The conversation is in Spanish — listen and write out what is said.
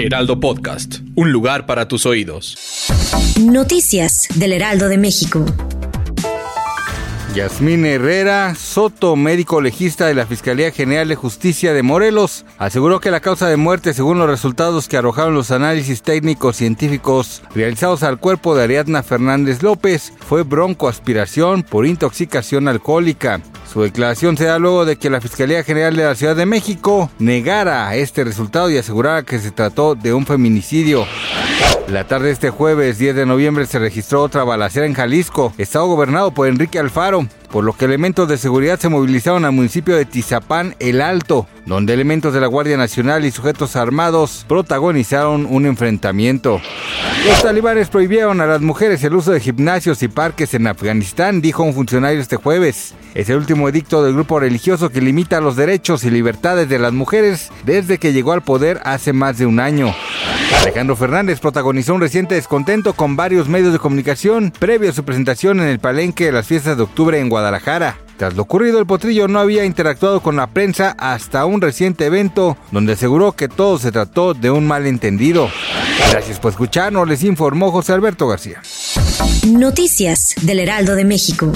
Heraldo Podcast, un lugar para tus oídos. Noticias del Heraldo de México. Yasmín Herrera Soto, médico legista de la Fiscalía General de Justicia de Morelos, aseguró que la causa de muerte, según los resultados que arrojaron los análisis técnicos científicos realizados al cuerpo de Ariadna Fernández López, fue broncoaspiración por intoxicación alcohólica. Su declaración se da luego de que la Fiscalía General de la Ciudad de México negara este resultado y asegurara que se trató de un feminicidio. La tarde de este jueves 10 de noviembre se registró otra balacera en Jalisco, estado gobernado por Enrique Alfaro, por lo que elementos de seguridad se movilizaron al municipio de Tizapán el Alto, donde elementos de la Guardia Nacional y sujetos armados protagonizaron un enfrentamiento. Los talibanes prohibieron a las mujeres el uso de gimnasios y parques en Afganistán, dijo un funcionario este jueves. Es el último edicto del grupo religioso que limita los derechos y libertades de las mujeres desde que llegó al poder hace más de un año. Alejandro Fernández protagonizó un reciente descontento con varios medios de comunicación previo a su presentación en el palenque de las fiestas de octubre en Guadalajara. Tras lo ocurrido, el potrillo no había interactuado con la prensa hasta un reciente evento donde aseguró que todo se trató de un malentendido. Gracias por escucharnos, les informó José Alberto García. Noticias del Heraldo de México.